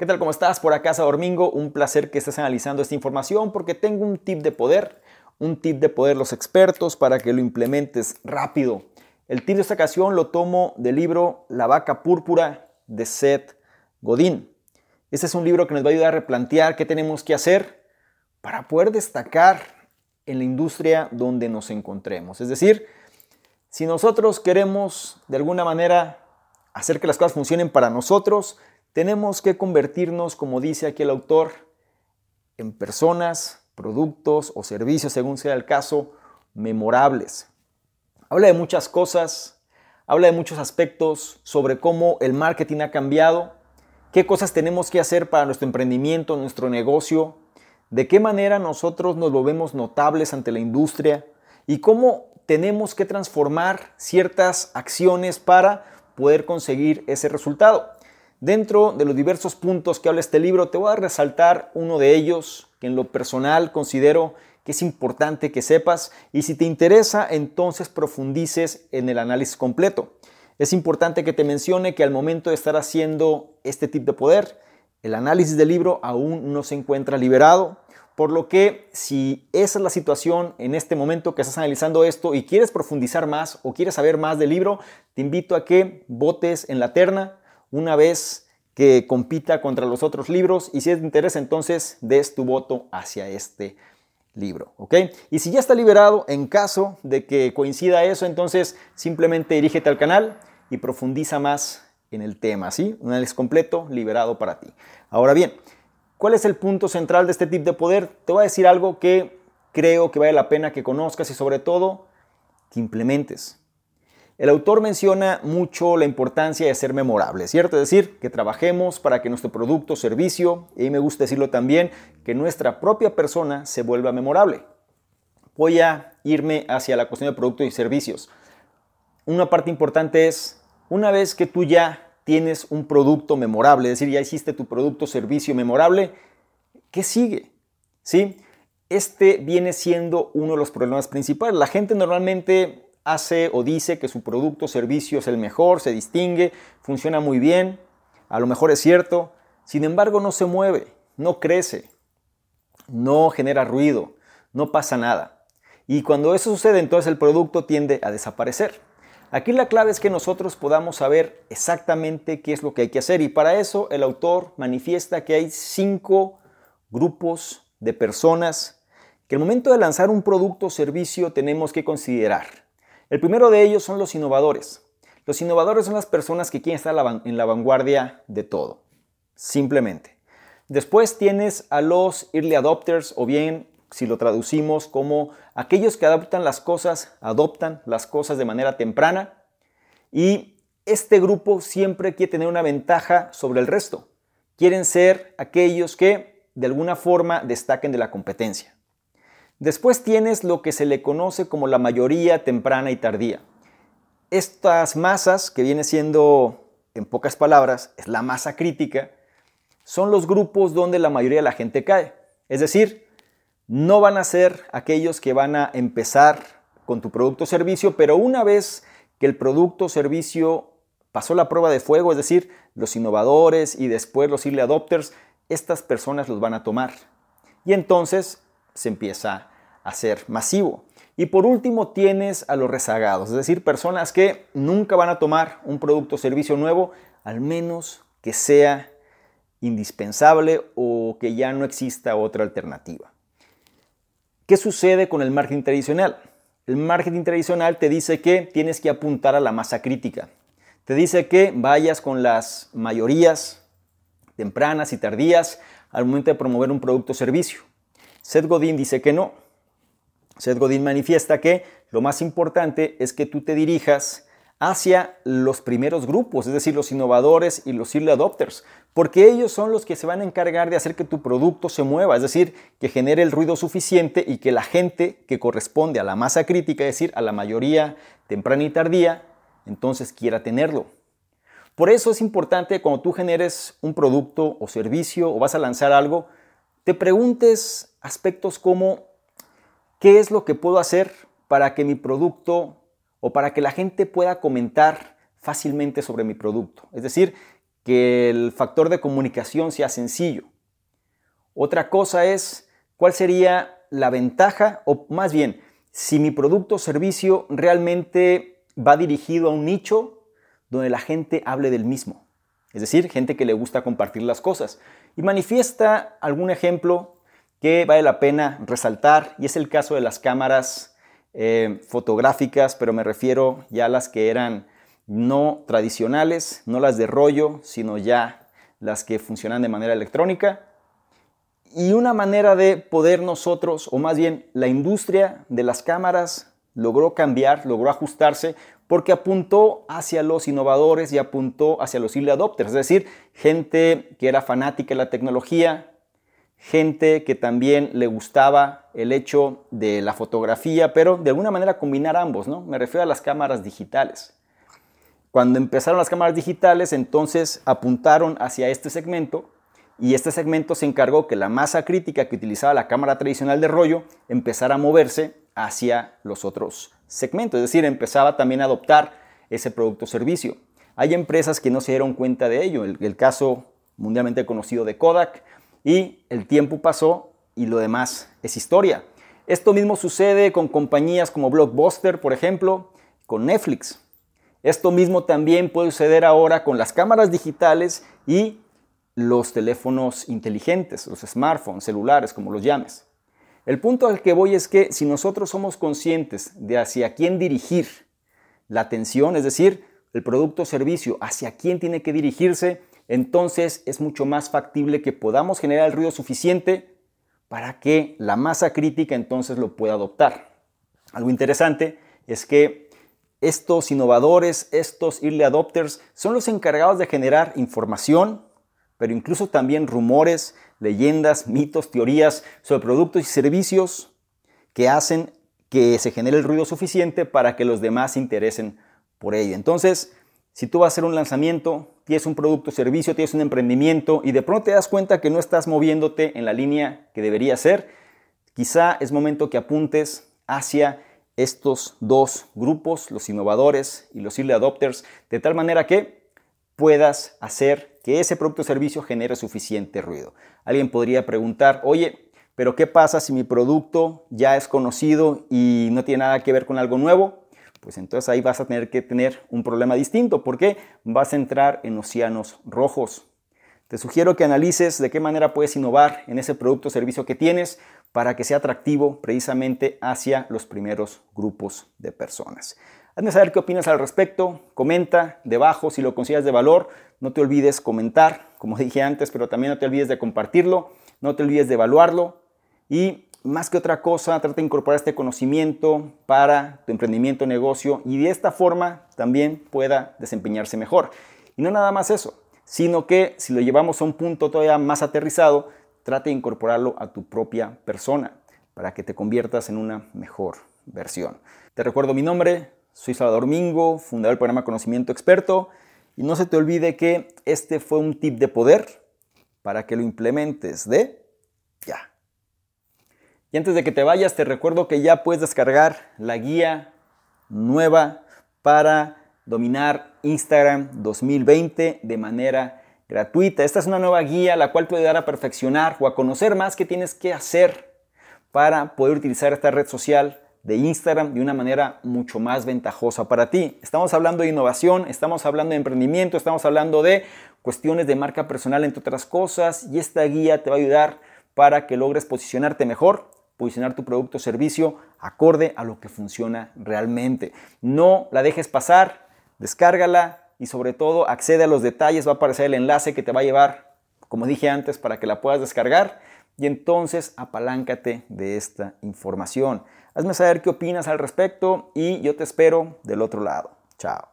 ¿Qué tal? ¿Cómo estás? Por acá, Domingo. Un placer que estés analizando esta información porque tengo un tip de poder, un tip de poder los expertos para que lo implementes rápido. El tip de esta ocasión lo tomo del libro La vaca púrpura de Seth Godin. Este es un libro que nos va a ayudar a replantear qué tenemos que hacer para poder destacar en la industria donde nos encontremos. Es decir, si nosotros queremos de alguna manera hacer que las cosas funcionen para nosotros, tenemos que convertirnos, como dice aquí el autor, en personas, productos o servicios, según sea el caso, memorables. Habla de muchas cosas, habla de muchos aspectos sobre cómo el marketing ha cambiado, qué cosas tenemos que hacer para nuestro emprendimiento, nuestro negocio, de qué manera nosotros nos volvemos notables ante la industria y cómo tenemos que transformar ciertas acciones para poder conseguir ese resultado. Dentro de los diversos puntos que habla este libro, te voy a resaltar uno de ellos que en lo personal considero que es importante que sepas y si te interesa, entonces profundices en el análisis completo. Es importante que te mencione que al momento de estar haciendo este tipo de poder, el análisis del libro aún no se encuentra liberado, por lo que si esa es la situación en este momento que estás analizando esto y quieres profundizar más o quieres saber más del libro, te invito a que votes en la terna una vez que compita contra los otros libros y si te interesa entonces des tu voto hacia este libro, ¿ok? Y si ya está liberado, en caso de que coincida eso, entonces simplemente dirígete al canal y profundiza más en el tema, ¿sí? Un análisis completo liberado para ti. Ahora bien, ¿cuál es el punto central de este tip de poder? Te voy a decir algo que creo que vale la pena que conozcas y sobre todo que implementes. El autor menciona mucho la importancia de ser memorable, ¿cierto? Es decir, que trabajemos para que nuestro producto servicio, y me gusta decirlo también, que nuestra propia persona se vuelva memorable. Voy a irme hacia la cuestión de productos y servicios. Una parte importante es, una vez que tú ya tienes un producto memorable, es decir, ya hiciste tu producto o servicio memorable, ¿qué sigue? ¿Sí? Este viene siendo uno de los problemas principales. La gente normalmente hace o dice que su producto o servicio es el mejor, se distingue, funciona muy bien, a lo mejor es cierto, sin embargo no se mueve, no crece, no genera ruido, no pasa nada. Y cuando eso sucede, entonces el producto tiende a desaparecer. Aquí la clave es que nosotros podamos saber exactamente qué es lo que hay que hacer y para eso el autor manifiesta que hay cinco grupos de personas que al momento de lanzar un producto o servicio tenemos que considerar. El primero de ellos son los innovadores. Los innovadores son las personas que quieren estar en la vanguardia de todo, simplemente. Después tienes a los early adopters o bien si lo traducimos como aquellos que adoptan las cosas, adoptan las cosas de manera temprana y este grupo siempre quiere tener una ventaja sobre el resto. Quieren ser aquellos que de alguna forma destaquen de la competencia. Después tienes lo que se le conoce como la mayoría temprana y tardía. Estas masas, que viene siendo, en pocas palabras, es la masa crítica, son los grupos donde la mayoría de la gente cae. Es decir, no van a ser aquellos que van a empezar con tu producto o servicio, pero una vez que el producto o servicio pasó la prueba de fuego, es decir, los innovadores y después los early adopters, estas personas los van a tomar. Y entonces se empieza a ser masivo. Y por último tienes a los rezagados, es decir, personas que nunca van a tomar un producto o servicio nuevo, al menos que sea indispensable o que ya no exista otra alternativa. ¿Qué sucede con el marketing tradicional? El marketing tradicional te dice que tienes que apuntar a la masa crítica. Te dice que vayas con las mayorías tempranas y tardías al momento de promover un producto o servicio. Seth Godin dice que no, Seth Godin manifiesta que lo más importante es que tú te dirijas hacia los primeros grupos, es decir, los innovadores y los early adopters, porque ellos son los que se van a encargar de hacer que tu producto se mueva, es decir, que genere el ruido suficiente y que la gente que corresponde a la masa crítica, es decir, a la mayoría temprana y tardía, entonces quiera tenerlo. Por eso es importante cuando tú generes un producto o servicio o vas a lanzar algo, te preguntes aspectos como ¿Qué es lo que puedo hacer para que mi producto o para que la gente pueda comentar fácilmente sobre mi producto? Es decir, que el factor de comunicación sea sencillo. Otra cosa es cuál sería la ventaja, o más bien, si mi producto o servicio realmente va dirigido a un nicho donde la gente hable del mismo. Es decir, gente que le gusta compartir las cosas. Y manifiesta algún ejemplo que vale la pena resaltar, y es el caso de las cámaras eh, fotográficas, pero me refiero ya a las que eran no tradicionales, no las de rollo, sino ya las que funcionan de manera electrónica. Y una manera de poder nosotros, o más bien la industria de las cámaras, logró cambiar, logró ajustarse, porque apuntó hacia los innovadores y apuntó hacia los early adopters, es decir, gente que era fanática de la tecnología, gente que también le gustaba el hecho de la fotografía, pero de alguna manera combinar ambos, ¿no? Me refiero a las cámaras digitales. Cuando empezaron las cámaras digitales, entonces apuntaron hacia este segmento y este segmento se encargó que la masa crítica que utilizaba la cámara tradicional de rollo empezara a moverse hacia los otros segmentos, es decir, empezaba también a adoptar ese producto o servicio. Hay empresas que no se dieron cuenta de ello, el, el caso mundialmente conocido de Kodak, y el tiempo pasó y lo demás es historia. Esto mismo sucede con compañías como Blockbuster, por ejemplo, con Netflix. Esto mismo también puede suceder ahora con las cámaras digitales y los teléfonos inteligentes, los smartphones, celulares, como los llames. El punto al que voy es que si nosotros somos conscientes de hacia quién dirigir la atención, es decir, el producto o servicio, hacia quién tiene que dirigirse, entonces es mucho más factible que podamos generar el ruido suficiente para que la masa crítica entonces lo pueda adoptar. Algo interesante es que estos innovadores, estos early adopters, son los encargados de generar información, pero incluso también rumores, leyendas, mitos, teorías sobre productos y servicios que hacen que se genere el ruido suficiente para que los demás se interesen por ello. Entonces, si tú vas a hacer un lanzamiento, tienes un producto o servicio, tienes un emprendimiento y de pronto te das cuenta que no estás moviéndote en la línea que debería ser, quizá es momento que apuntes hacia estos dos grupos, los innovadores y los early adopters, de tal manera que puedas hacer que ese producto o servicio genere suficiente ruido. Alguien podría preguntar, oye, pero ¿qué pasa si mi producto ya es conocido y no tiene nada que ver con algo nuevo? Pues entonces ahí vas a tener que tener un problema distinto. Porque vas a entrar en océanos rojos. Te sugiero que analices de qué manera puedes innovar en ese producto o servicio que tienes para que sea atractivo precisamente hacia los primeros grupos de personas. Hazme saber qué opinas al respecto, comenta debajo si lo consideras de valor, no te olvides comentar, como dije antes, pero también no te olvides de compartirlo, no te olvides de evaluarlo. Y más que otra cosa, trata de incorporar este conocimiento para tu emprendimiento, negocio y de esta forma también pueda desempeñarse mejor. Y no nada más eso, sino que si lo llevamos a un punto todavía más aterrizado, trate de incorporarlo a tu propia persona para que te conviertas en una mejor versión. Te recuerdo mi nombre, soy Salvador Mingo, fundador del programa Conocimiento Experto, y no se te olvide que este fue un tip de poder para que lo implementes de ya. Y antes de que te vayas, te recuerdo que ya puedes descargar la guía nueva para dominar Instagram 2020 de manera gratuita. Esta es una nueva guía la cual puede dar a perfeccionar o a conocer más qué tienes que hacer para poder utilizar esta red social de Instagram de una manera mucho más ventajosa para ti. Estamos hablando de innovación, estamos hablando de emprendimiento, estamos hablando de cuestiones de marca personal, entre otras cosas, y esta guía te va a ayudar para que logres posicionarte mejor, posicionar tu producto o servicio acorde a lo que funciona realmente. No la dejes pasar, descárgala, y sobre todo accede a los detalles, va a aparecer el enlace que te va a llevar, como dije antes, para que la puedas descargar y entonces apaláncate de esta información. Hazme saber qué opinas al respecto y yo te espero del otro lado. Chao.